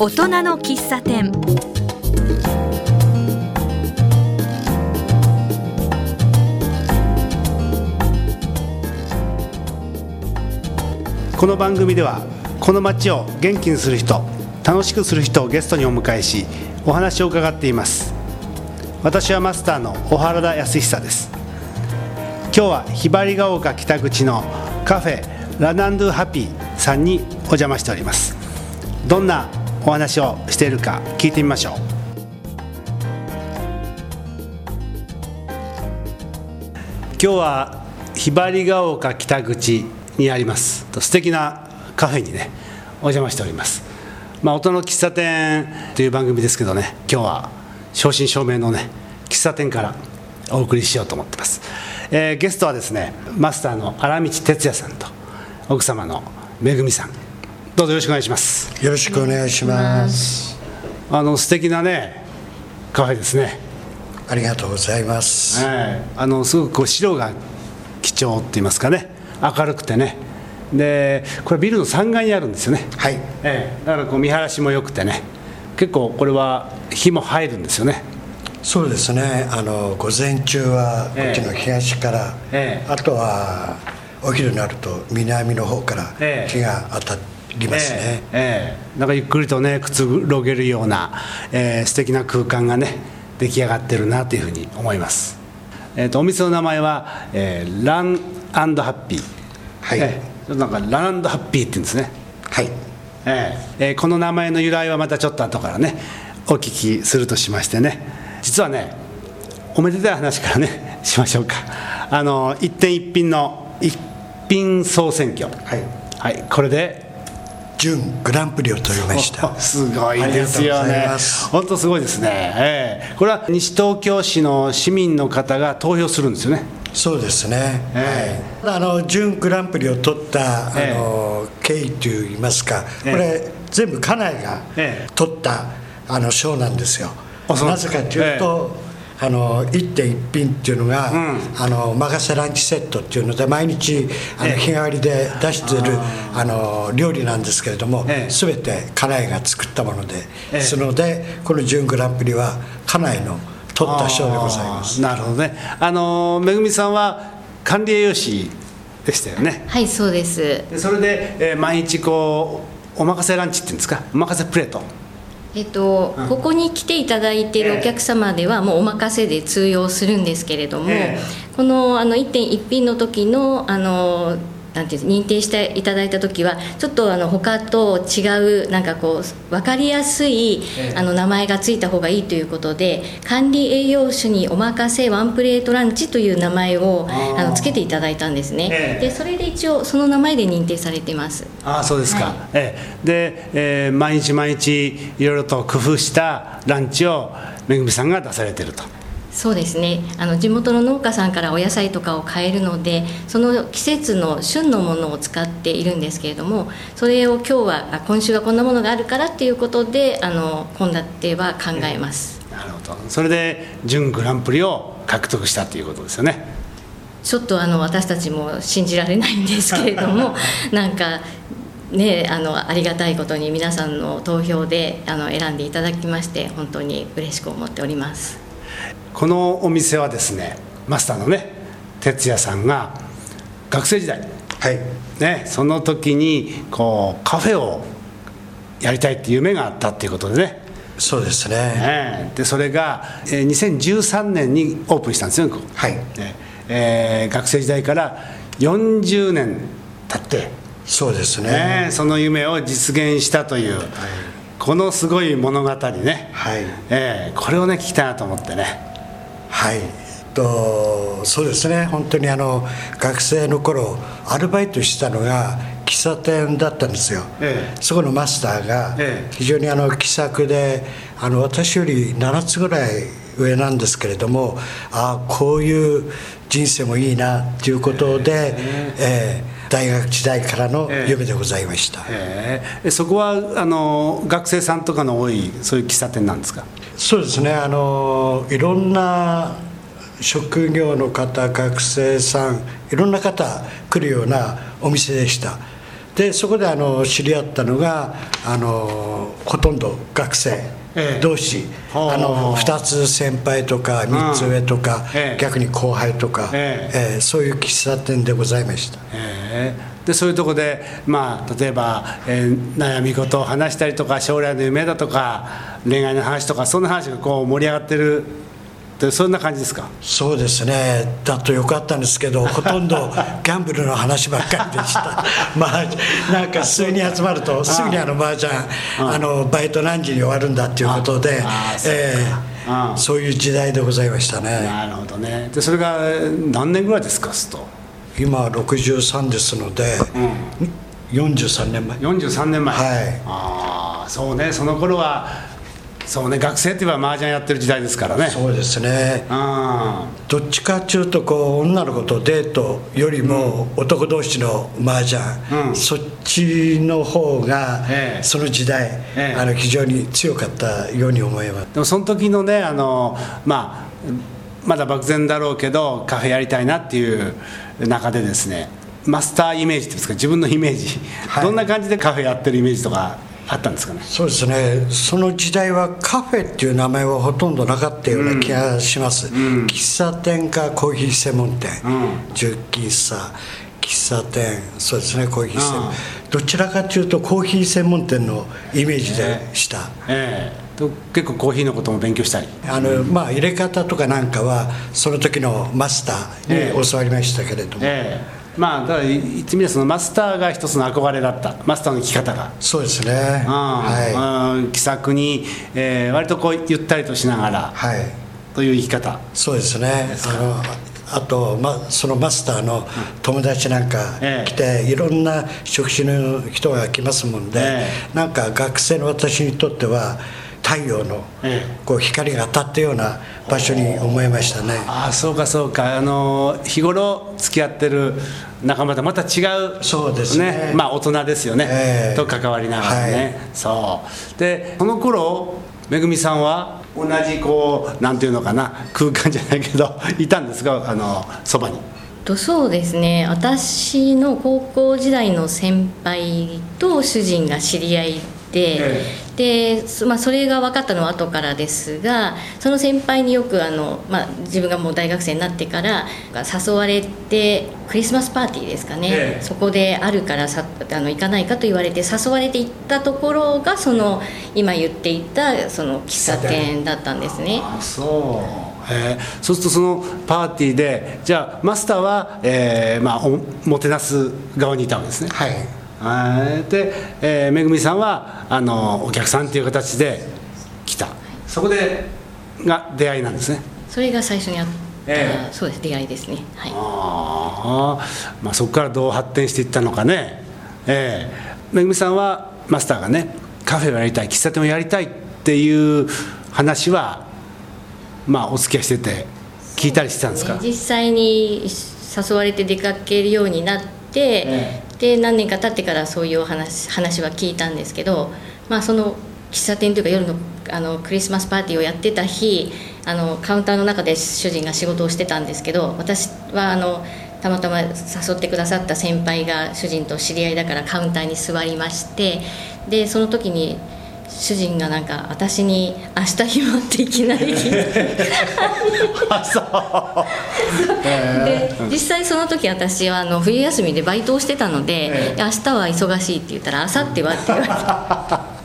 大人の喫茶店。この番組ではこの街を元気にする人楽しくする人をゲストにお迎えしお話を伺っています。私はマスターの小原田康久です。今日はひばりが丘北口のカフェラナンドゥハピーさんにお邪魔しております。どんなお話をしているか聞いてみましょう。今日はひばりが丘北口にあります。素敵なカフェにねお邪魔しております。まあ音の喫茶店という番組ですけどね今日は正真正銘のね喫茶店からお送りしようと思ってます、えーゲストはですねマスターの荒道哲也さんと奥様のめぐみさん。どうぞよろしくお願いします。よろしくお願いします。あの素敵なねカフェですね。ありがとうございます。はい、あのすごくこう白が貴重って言いますかね。明るくてね。でこれビルの3階にあるんですよね、はい。ええ、だからこう見晴らしも良くてね。結構これは日も入るんですよね。そうですね。あの午前中はこっちの東から、ええ。あとはお昼になると南の方からええ。日が当たりますね。ええええ。なんかゆっくりとねくつろげるような、えー素敵な空間がね出来上がってるなというふうに思います、えー、とお店の名前は、えーランハッピーはい。ええちょっとなんかランハッピーって言うんですね。はい。えええーこの名前の由来はまたちょっと後からねお聞きするとしましてね。実はねおめでたい話からねしましょうか。あの一点一品の一品総選挙。はい。はいこれで準グランプリを取りました。すごいですよね。本当すごいですね、ええ。これは西東京市の市民の方が投票するんですよね。そうですね。えはい。あの準グランプリを取ったあええ。の経緯といいますか、ええ。これ全部家内がええ。取ったあの賞なんですよ。なぜかというと、あの一点一品っていうのが、うん。あの任せランチセットっていうので毎日あのええ。日替わりで出してるあの料理なんですけれども、ええ。全て家内が作ったもので、ええ。ですのでこの準グランプリは家内の取った賞でございます。なるほどね。あのめぐみさんは管理栄養士でしたよね。はいそうです。でそれで、えー毎日こうお任せランチっていうんですか？お任せプレートえっと、ここに来ていただいているお客様ではもうお任せで通用するんですけれども、えこのあの1点1品の時のあのなんていう認定していただいた時はちょっとあの他と違うなんかこう分かりやすいええ。あの名前がついた方がいいということで管理栄養士にお任せワンプレートランチという名前をあのつけていただいたんですね、ええ。でそれで一応その名前で認定されています。ああそうですか、はい。ええ。で、えー毎日毎日いろいろと工夫したランチをめぐみさんが出されてるとそうですね。あの地元の農家さんからお野菜とかを買えるのでその季節の旬のものを使っているんですけれどもそれを今日はあ今週はこんなものがあるからっていうことであの献立は考えます、なるほど。それで準グランプリを獲得したということですよね。ちょっとあの私たちも信じられないんですけれども なんかねあのありがたいことに皆さんの投票であの選んでいただきまして本当に嬉しく思っておりますこのお店はですねマスターのね哲也さんが学生時代はい。ねその時にこうカフェをやりたいっていう夢があったっていうことでね。そうですね。ええでそれが、えー2013年にオープンしたんですよ、はい。ねえー学生時代から40年経って、そうですね。ねその夢を実現したという、このすごい物語ね、はい。えーこれをね聞きたいなと思ってね。はい。とそうですね。本当にあの学生の頃アルバイトしたのが喫茶店だったんですよ、ええ。そこのマスターがええ。非常にあの気さくであの私より7つぐらい上なんですけれどもああこういう人生もいいなということで、ええ大学時代からの夢でございました、えーえそこはあの学生さんとかの多いそういう喫茶店なんですか？そうですね。あのいろんな職業の方学生さんいろんな方来るようなお店でした。でそこであの知り合ったのがあのほとんど学生同士、はああの2つ先輩とか3つ上とか、ええ。逆に後輩とか、ええ。ーそういう喫茶店でございました。えーでそういうとこで、まあ、例えば、えー悩み事を話したりとか将来の夢だとか恋愛の話とかそんな話がこう盛り上がってるってそんな感じですか？そうですね。だとよかったんですけど ほとんどギャンブルの話ばっかりでした。まあなんか数人集まるとすぐにあの麻雀あのバイト何時に終わるんだっていうことでああそうか。えあーそういう時代でございましたね。なるほどね。でそれが何年ぐらいですかすと今63ですので、43年前。43年前。はい。ああそうね。その頃はそうね学生って言えば麻雀やってる時代ですからね。そうですね。あどっちかっていうとこう女の子とデートよりも男同士の麻雀、うん。そっちの方がええ。その時代、ええ。あの非常に強かったように思います。でもその時のねあの、まあ、まだ漠然だろうけどカフェやりたいなっていう中でですねマスターイメージっていうんですか自分のイメージ、はい。どんな感じでカフェやってるイメージとかあったんですかね。そうですね。その時代はカフェっていう名前はほとんどなかったような気がします、喫茶店かコーヒー専門店、うん。純喫茶喫茶店。そうですねコーヒー専門。うん。どちらかというとコーヒー専門店のイメージでした、ええ。と結構コーヒーのことも勉強したり。あのまあ入れ方とかなんかはその時のマスタええ。ーに教わりましたけれども、ええまあだから言ってみればそのマスターが一つの憧れだった。マスターの生き方が。そうですね。うんはうん気さくに、えー割とこうゆったりとしながらい、はい、という生き方。そうですね。あと、ま、そのマスターの友達なんかええ。来て、いろんな職種の人が来ますもんで、え。なんか学生の私にとっては太陽のええ。こう光が当たったような場所に思いましたね。ああそうかそうか。あの日頃付き合ってる仲間とまた違うそうですね。まあ大人ですよね、ええ。と関わりながらね、そう。でその頃めぐみさんは同じこうなんていうのかな。空間じゃないけど いたんですか？あのそばに。とそうですね。私の高校時代の先輩と主人が知り合いで、えでそまあ、それが分かったのは後からですがその先輩によくあの、まあ、自分がもう大学生になってから誘われてクリスマスパーティーですかね、ええ。そこであるからさあの行かないかと言われて誘われて行ったところがその今言っていたその喫茶店だったんですね。あそう。え。ーそうするとそのパーティーでじゃあマスターは、えーまあ、おもてなす側にいたわけですね。はいはいで、えーめぐみさんはあのお客さんっていう形で来た。そこでが出会いなんですね。それが最初にあった、ええ。そうです出会いですね。はい。ああ、まあ、そこからどう発展していったのかね。ええ。めぐみさんはマスターがねカフェをやりたい喫茶店をやりたいっていう話はまあお付き合いしてて聞いたりしてたんですか？ね。実際に誘われて出かけるようになって、えで何年か経ってからそういう話話は聞いたんですけど、まあ、その喫茶店というか夜のあのクリスマスパーティーをやってた日あのカウンターの中で主人が仕事をしてたんですけど私はあのたまたま誘ってくださった先輩が主人と知り合いだからカウンターに座りましてでその時に主人がなんか私に「明日暇っていきなり。聞いてあそうで実際その時私はあの冬休みでバイトをしてたのでえ「明日は忙しい」って言ったら「明後日は?」って言われて。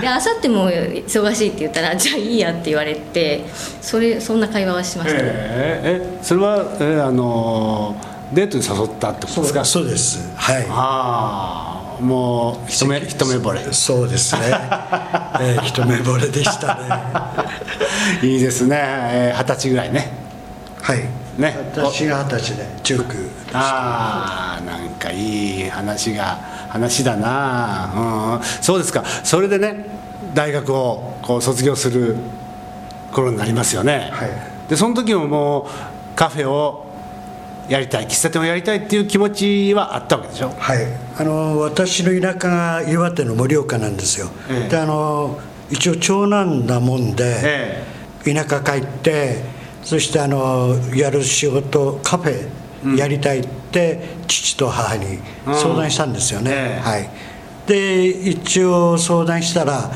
で明後日も忙しいって言ったら「じゃあいいや」って言われてそれそんな会話はしました、えええそれは、えーあのデートに誘ったってことですか？そうですはい。ああもう一目一目惚れ。そうですね、えー一目惚れでしたね。いいですね。えー二十歳ぐらいね。はい。ね。私が二十歳で19ああなんかいい話が話だな、うん、そうですか。それでね大学をこう卒業する頃になりますよね、はい。でその時ももうカフェをやりたい喫茶店をやりたいっていう気持ちはあったわけでしょ？はい。あの私の田舎が岩手の盛岡なんですよ、ええ。であの一応長男なもんで、え田舎帰ってそしてあのやる仕事カフェやりたいって父と母に相談したんですよね、ええ。はい。で一応相談したら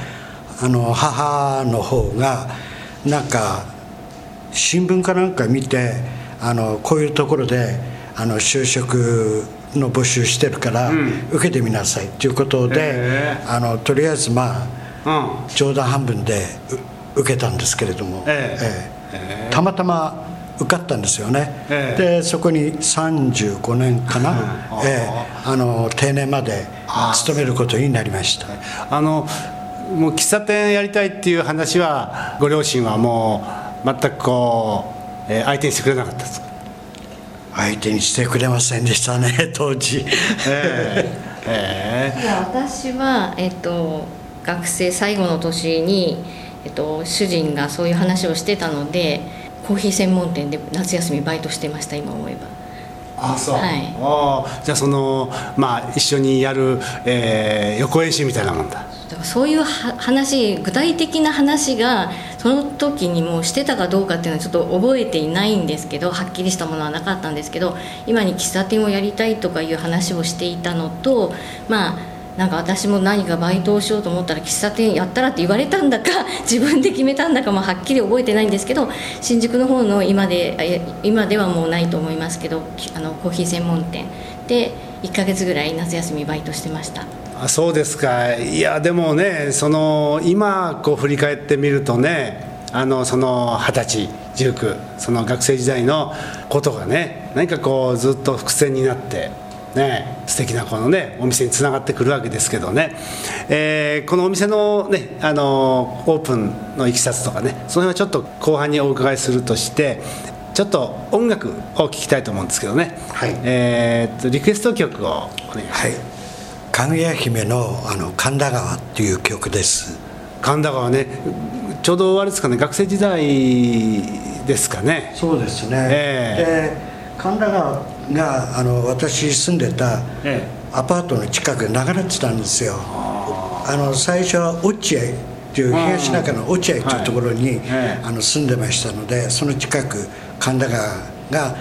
あの母の方がなんか新聞かなんか見てあのこういうところであの就職の募集してるから、受けてみなさいということで、え。あのとりあえずまあうん。冗談半分でう受けたんですけれども、ええ。えたまたま受かったんですよね、ええ。でそこに35年かな、ええあの定年まで勤めることになりました。あのもう喫茶店やりたいっていう話はご両親はもう全くこう、えー相手にしてくれなかったですか相手にしてくれませんでしたね 当時。えええいや私は、えっと、学生最後の年に、えっと、主人がそういう話をしてたのでコーヒー専門店で夏休みバイトしてました今思えば。あそう、はい。ああじゃあそのまあ一緒にやる、えー予行演習みたいなもんだだからそういう話具体的な話がその時にもうしてたかどうかっていうのはちょっと覚えていないんですけどはっきりしたものはなかったんですけど今に喫茶店をやりたいとかいう話をしていたのとまあなんか私も何かバイトをしようと思ったら喫茶店やったらって言われたんだか 自分で決めたんだかもはっきり覚えてないんですけど新宿の方の今で今ではもうないと思いますけどあのコーヒー専門店。で1ヶ月ぐらい夏休みバイトしてました。あそうですかいやでもねその今こう振り返ってみるとねあのその二十歳19その学生時代のことがね何かこうずっと伏線になってね素敵なこのねお店につながってくるわけですけどね、えーこのお店のねあのオープンのいきさつとかねその辺はちょっと後半にお伺いするとしてちょっと音楽を聴きたいと思うんですけどね、はい。えーっとリクエスト曲をお願いします。はい。かぐや姫のあの神田川っていう曲です。神田川ね。ちょうどあれですかね。学生時代ですかね。そうですね、えで神田川があの私住んでたえアパートの近くで流れてたんですよ。あの最初は落合っていう東中の落合っていうところに、あの住んでましたのでその近く神田川が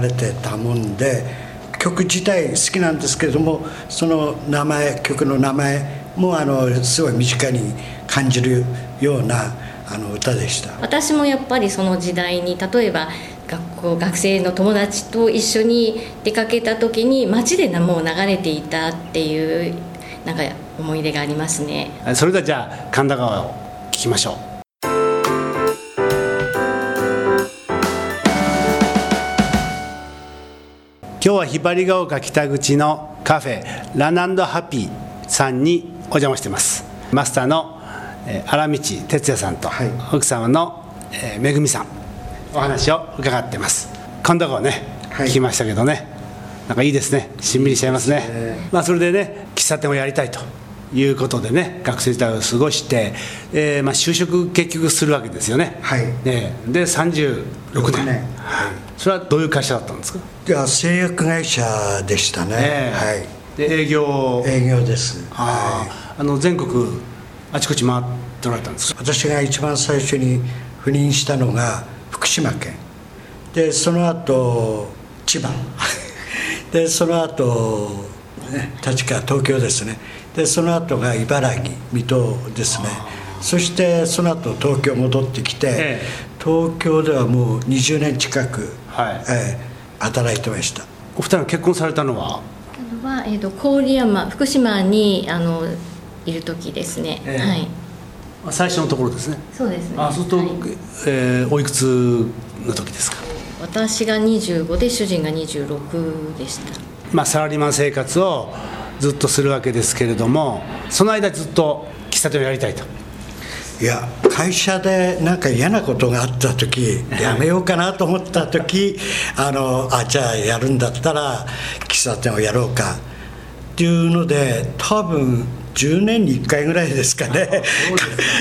流れてたもんで曲自体好きなんですけれどもその名前曲の名前もあのすごい身近に感じるようなあの歌でした。私もやっぱりその時代に例えば学校学生の友達と一緒に出かけた時に街でなもう流れていたっていうなんか思い出がありますね。それではじゃあ神田川を聞きましょう今日はひばりが丘北口のカフェランハッピーさんにお邪魔してます。マスターのえー荒道哲也さんと、はい。奥様の、えーめぐみさんお話を伺ってます。神田川ね、はい。聞きましたけどねなんかいいですね。しんみりしちゃいますね。ね。まあ、それでね喫茶店をやりたいということでね学生時代を過ごして、えーまあ、就職結局するわけですよね、はい。ねで36年。年。はい。それはどういう会社だったんですか、いや製薬会社でしたね、え。ーで営業。はい営業です、はあー。あの全国あちこち回っておられたんですか？い、私が一番最初に赴任したのが福島県。でその後千葉。でその後、ね、立川東京ですねでその後が茨城水戸ですね。そしてその後東京戻ってきて、ええ。東京ではもう20年近く、はい。ええ働いてました。お二人が結婚されたのは？は、えー、と郡山福島にあのいる時ですね、ええ。はい。最初のところですね。そうですね。あそうすると、はい。えーおいくつの時ですか？私が25で主人が26でした。まあ、サラリーマン生活をずっとするわけですけれどもその間ずっと喫茶店をやりたいと。いや会社でなんか嫌なことがあった時やめようかなと思った時あのあじゃあやるんだったら喫茶店をやろうか。っていうので多分10年に1回ぐらいですかね。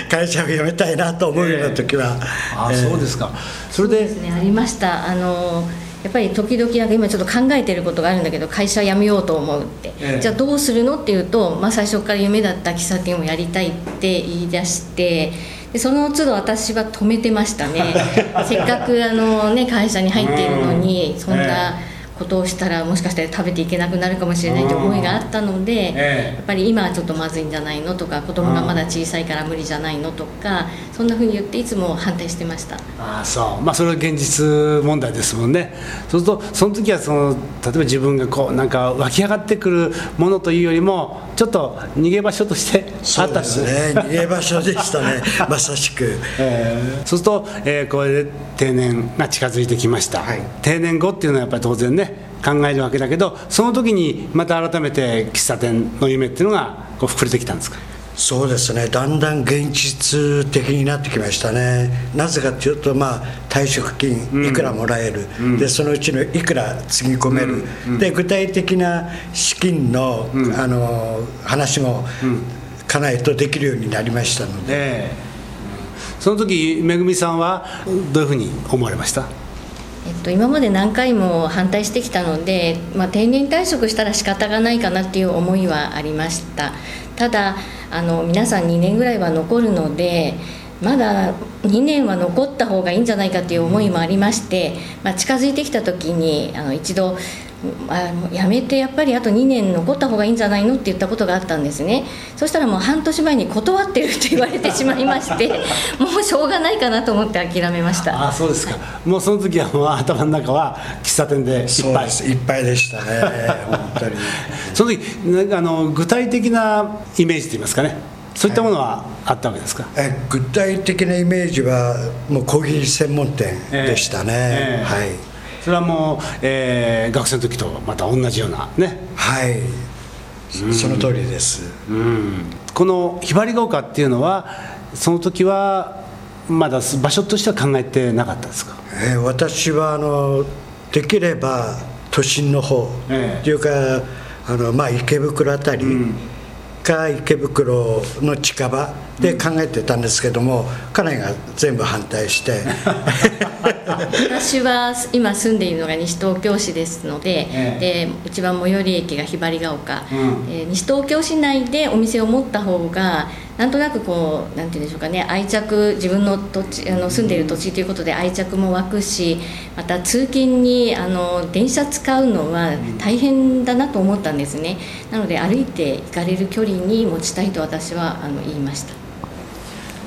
会社を辞めたいなと思うような時は、あえーそうですか。それでですねありました。あのやっぱり時々なんか今ちょっと考えてることがあるんだけど会社辞めようと思うって、ええ。じゃあどうするの？っていうと、まあ、最初から夢だった喫茶店をやりたいって言い出してでその都度私は止めてましたね。せっかくあの、ね、会社に入っているのにそんなことをしたらもしかしたら食べていけなくなるかもしれないという思いがあったので、ええ。やっぱり今はちょっとまずいんじゃないのとか子供がまだ小さいから無理じゃないのとかそんなふうに言っていつも反対してました。ああそう。まあそれは現実問題ですもんね。そうするとその時はその例えば自分がこうなんか湧き上がってくるものというよりもちょっと逃げ場所としてあそうったんです。ね。逃げ場所でしたね。まさしく。えーそうすると、えーこれで定年が近づいてきました、はい。定年後っていうのはやっぱり当然ね考えるわけだけどその時にまた改めて喫茶店の夢っていうのがこう膨れてきたんですか？そうですね。だんだん現実的になってきましたね。なぜかというとまあ退職金いくらもらえる、でそのうちのいくらつぎ込める、で具体的な資金の,、あの話も家内とできるようになりましたので。ええ。その時めぐみさんはどういうふうに思われました？えっと、今まで何回も反対してきたので、まあ、定年退職したら仕方がないかなっていう思いはありました。ただあの皆さん2年ぐらいは残るのでまだ2年は残った方がいいんじゃないかっていう思いもありまして、まあ、近づいてきた時にあの一度あもうやめてやっぱりあと2年残った方がいいんじゃないのって言ったことがあったんですね。そしたらもう半年前に断ってるって言われてしまいまして もうしょうがないかなと思って諦めました。ああそうですか。もうその時はもう頭の中は喫茶店でいっぱいいっぱいでしたね 本当に。その時あの具体的なイメージといいますかね。そういったものはあったわけですか、え具体的なイメージはもうコーヒー専門店でしたね、ええ。はいそれはもう、えー学生の時とまた同じようなね。はい。その通りです。うん。このひばりが丘っていうのはその時はまだ場所としては考えてなかったですか？えー私はあのできれば都心の方、ええ。っていうかあの、まあ、池袋あたりか池袋の近場で考えてたんですけども、家内が全部反対して。私は今住んでいるのが西東京市ですので,、えで一番最寄り駅がひばりが丘、うん。えー西東京市内でお店を持った方がなんとなくこうなんて言うんでしょうかね愛着自分の土地あの住んでいる土地ということで愛着も湧くしまた通勤にあの電車使うのは大変だなと思ったんですね。なので歩いて行かれる距離に持ちたいと私はあの言いました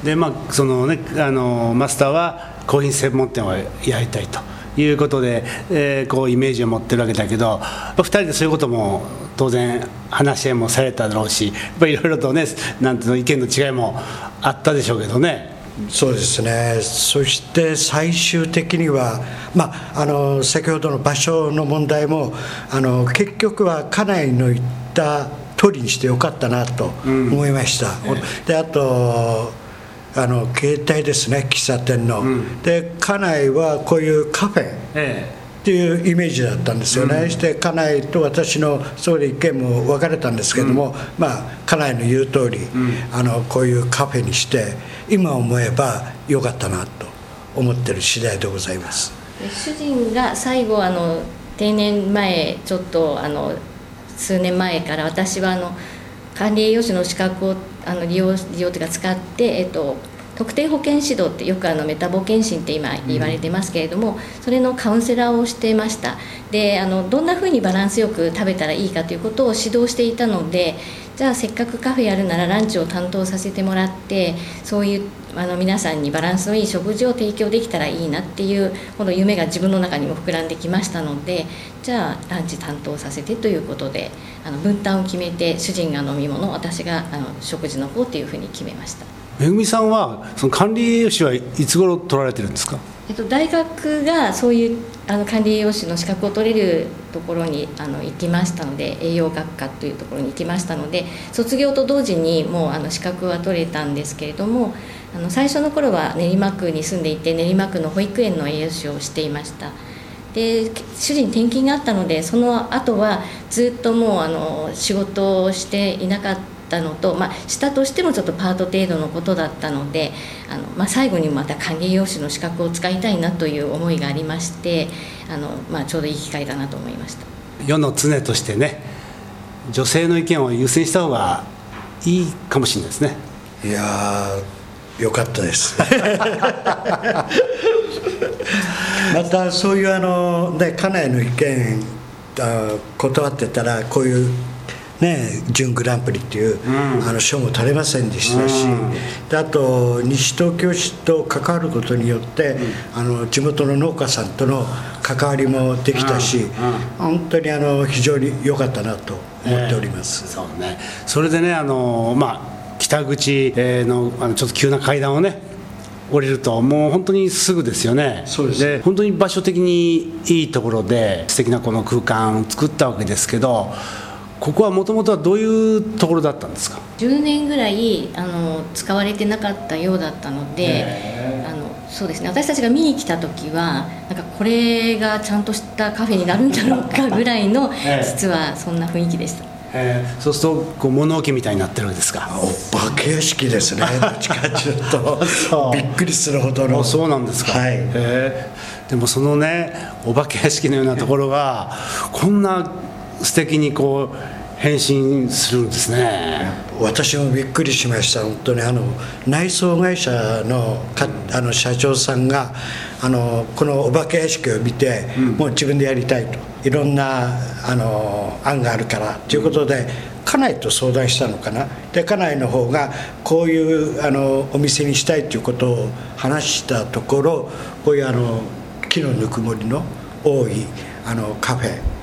でまあそのねあのマスターはコーヒー専門店をやりたいということで、えーこうイメージを持ってるわけだけど2人でそういうことも当然話し合いもされただろうしやっぱりいろいろとねなんていうの意見の違いもあったでしょうけどね。そうですね。そして最終的には、まあ、あの先ほどの場所の問題もあの結局は家内の言った通りにしてよかったなと思いました、であとあの携帯ですね喫茶店の、で家内はこういうカフェ。えっていうイメージだったんですよね、して家内と私のそれ意見も分かれたんですけども、まあ家内の言う通り、あのこういうカフェにして今思えばよかったなと思ってる次第でございます。で主人が最後あの定年前ちょっとあの数年前から私はあの管理栄養士の資格をあの利用利用というか使って、えっと、特定保健指導ってよくあのメタボ健診って今言われてますけれども、それのカウンセラーをしてました。であのどんなふうにバランスよく食べたらいいかということを指導していたのでじゃあせっかくカフェやるならランチを担当させてもらってそういうあの皆さんにバランスのいい食事を提供できたらいいなっていうこの夢が自分の中にも膨らんできましたのでじゃあランチ担当させてということであの分担を決めて主人が飲み物私があの食事の方っていうふうに決めました。めぐみさんはその管理栄養士はいつ頃取られてるんですか？えっと、大学がそういうあの管理栄養士の資格を取れるところにあの行きましたので栄養学科というところに行きましたので卒業と同時にもうあの資格は取れたんですけれどもあの最初の頃は練馬区に住んでいて練馬区の保育園の栄養士をしていました。で主人転勤があったのでその後はずっともうあの仕事をしていなかったのと、まあ、したとしてもちょっとパート程度のことだったのであの、まあ、最後にまた管理栄養士の資格を使いたいなという思いがありましてあの、まあ、ちょうどいい機会だなと思いました。世の常としてね女性の意見を優先した方がいいかもしれないですね。いやーよかったです。またそういうあの、ね、家内の意見断ってたらこういうね、準グランプリっていう、うん、あの賞も取れませんでしたし、うん、であと西東京市と関わることによって、うん、あの地元の農家さんとの関わりもできたし、本当にあの非常に良かったなと思っております、えー、そうね、それでねあの、まあ、北口のあのちょっと急な階段をね降りるともう本当にすぐですよね。そうです。で本当に場所的にいいところで素敵なこの空間を作ったわけですけどここはもともとはどういうところだったんですか？10年ぐらいあの使われてなかったようだったのであのそうですね。私たちが見に来た時はなんかこれがちゃんとしたカフェになるんだろうかぐらいの 実はそんな雰囲気でした。え。ー、そうするとこう物置みたいになってるんですか？お化け屋敷ですね。どっちかと。いう。とびっくりするほどの。そうなんですか、はい。え。ー、でもそのねお化け屋敷のようなところがこんな素敵にこう変身するんですね。私もびっくりしました。本当にあの内装会社のかあの社長さんがあのこのお化け屋敷を見て、うん、もう自分でやりたいと。いろんなあの案があるからということで家内と相談したのかな。で家内の方がこういうあのお店にしたいということを話したところこういうあの木のぬくもりの多いあのカフェ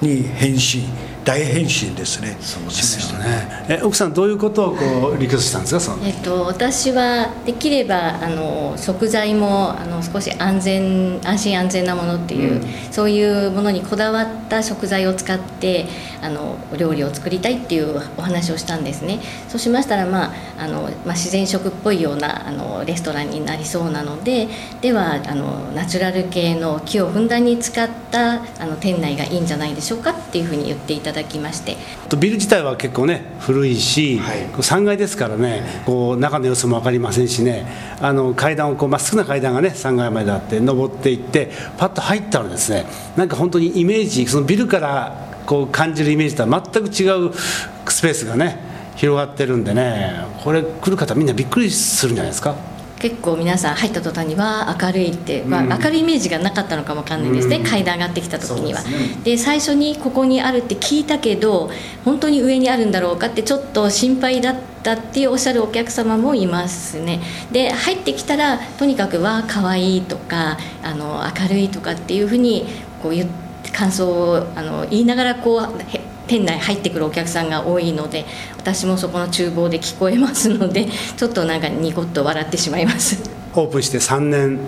に変身。大変身ですね。そうですよね。え奥さんどういうことをこうリクエストしたんですか？そのえっと私はできればあの食材もあの少し安全安心安全なものっていう、うん、そういうものにこだわった食材を使ってあのお料理を作りたいっていうお話をしたんですね。そうしましたらまああのまあ自然食っぽいようなあのレストランになりそうなので、ではあのナチュラル系の木をふんだんに使ったあの店内がいいんじゃないでしょうかっていうふうに言っていただきましてビル自体は結構ね古いし、はい、3階ですからねこう中の様子も分かりませんしねあの階段をこうまっすぐな階段がね3階まであって登っていってパッと入ったらですねなんか本当にイメージそのビルからこう感じるイメージとは全く違うスペースがね広がってるんでねこれ来る方みんなびっくりするんじゃないですか？結構皆さん入った途端には明るいって、まあ、明るいイメージがなかったのかもわかんないですね、うん、階段上がってきた時には。で、ね、最初にここにあるって聞いたけど本当に上にあるんだろうかってちょっと心配だったっておっしゃるお客様もいますね。で入ってきたらとにかくは可愛いとかあの明るいとかっていうふうにこう言感想をあの言いながらこう店内入ってくるお客さんが多いので私もそこの厨房で聞こえますのでちょっとなんかニコッと笑ってしまいます。オープンして3年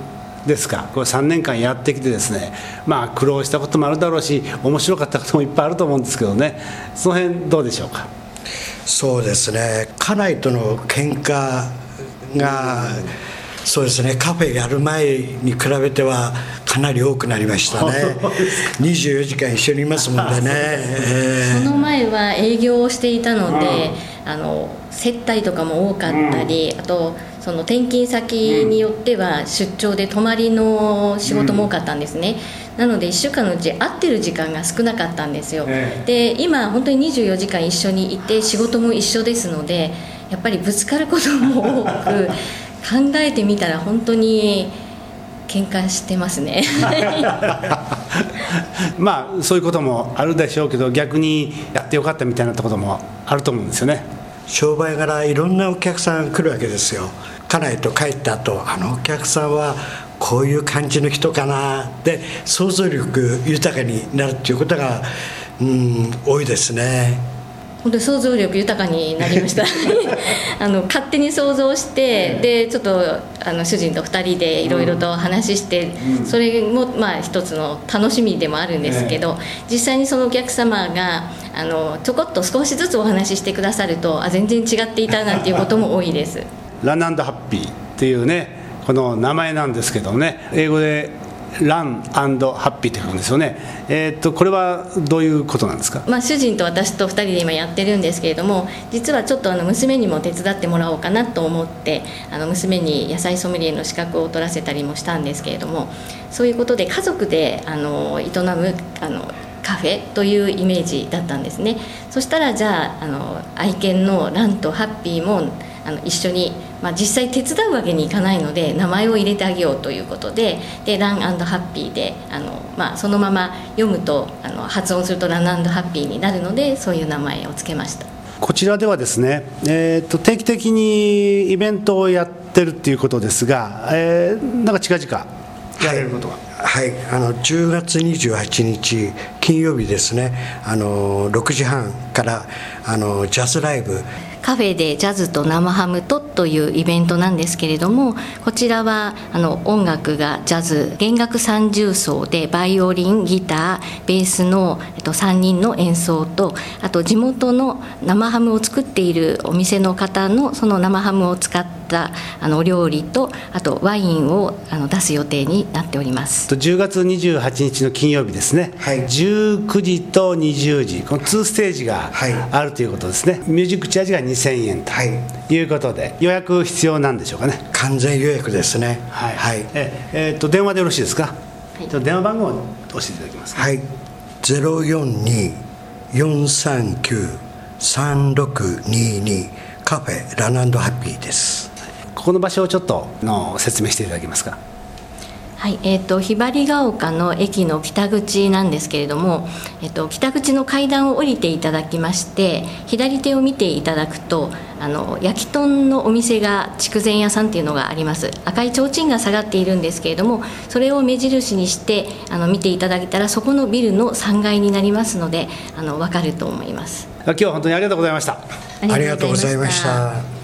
ですか。これ3年間やってきてですねまあ苦労したこともあるだろうし面白かったこともいっぱいあると思うんですけどね。その辺どうでしょうか？そうですね。家内との喧嘩が、そうですね。カフェやる前に比べてはかなり多くなりましたね。24時間一緒にいますもんでね、えー、その前は営業をしていたので、あの接待とかも多かったり、あとその転勤先によっては出張で泊まりの仕事も多かったんですね、なので1週間のうち会ってる時間が少なかったんですよ、で今本当に24時間一緒にいて仕事も一緒ですのでやっぱりぶつかることも多く考えてみたら本当に喧嘩してますね。まあそういうこともあるでしょうけど逆にやってよかったみたいなこともあると思うんですよね。商売柄いろんなお客さんが来るわけですよ。家内と帰った後あのお客さんはこういう感じの人かなで想像力豊かになるっていうことがうん多いですね本当に想像力豊かになりました。あの勝手に想像してでちょっとあの主人と2人でいろいろと話して、うん、それもまあ一つの楽しみでもあるんですけど、実際にそのお客様があのちょこっと少しずつお話ししてくださるとあ全然違っていたなんていうことも多いです。ランハッピーっていうねこの名前なんですけどね。英語でランハッピーって書くんですよね、えー、っとこれはどういうことなんですか、まあ、主人と私と2人で今やってるんですけれども実はちょっとあの娘にも手伝ってもらおうかなと思ってあの娘に野菜ソムリエの資格を取らせたりもしたんですけれどもそういうことで家族であの営むあのカフェというイメージだったんですね。そしたらじゃああの愛犬のランとハッピーもああの一緒に、まあ、実際手伝うわけにいかないので名前を入れてあげようということででランハッピーであの、まあ、そのまま読むとあの発音するとランハッピーになるのでそういう名前を付けました。こちらではですね、えーと、定期的にイベントをやってるっていうことですが、えー、なんか近々やれることは、はい、はい、あの10月28日金曜日ですね。あの6時半からあのジャズライブカフェでジャズと生ハムとというイベントなんですけれどもこちらはあの音楽がジャズ弦楽三重奏でバイオリンギターベースの、えっと、3人の演奏とあと地元の生ハムを作っているお店の方のその生ハムを使ったあの料理とあとワインをあの出す予定になっております。10月28日の金曜日ですね、はい、19時と20時この2ステージがあるということですね、はい、ミュージックチャージが2000円とい。うことで、予約必要なんでしょうかね？完全予約ですね。はい、はい、ええー、っと電話でよろしいですか、はい、電話番号を教えていただけますか？はい。042-439-3622カフェラナンドハッピーです。ここの場所をちょっとの説明していただけますか？はいえーと、ひばりが丘の駅の北口なんですけれども、えーと、北口の階段を降りていただきまして左手を見ていただくとあの焼き豚のお店が筑前屋さんっていうのがあります。赤い提灯が下がっているんですけれどもそれを目印にしてあの見ていただけたらそこのビルの3階になりますのであの分かると思います。今日は本当にありがとうございました。ありがとうございました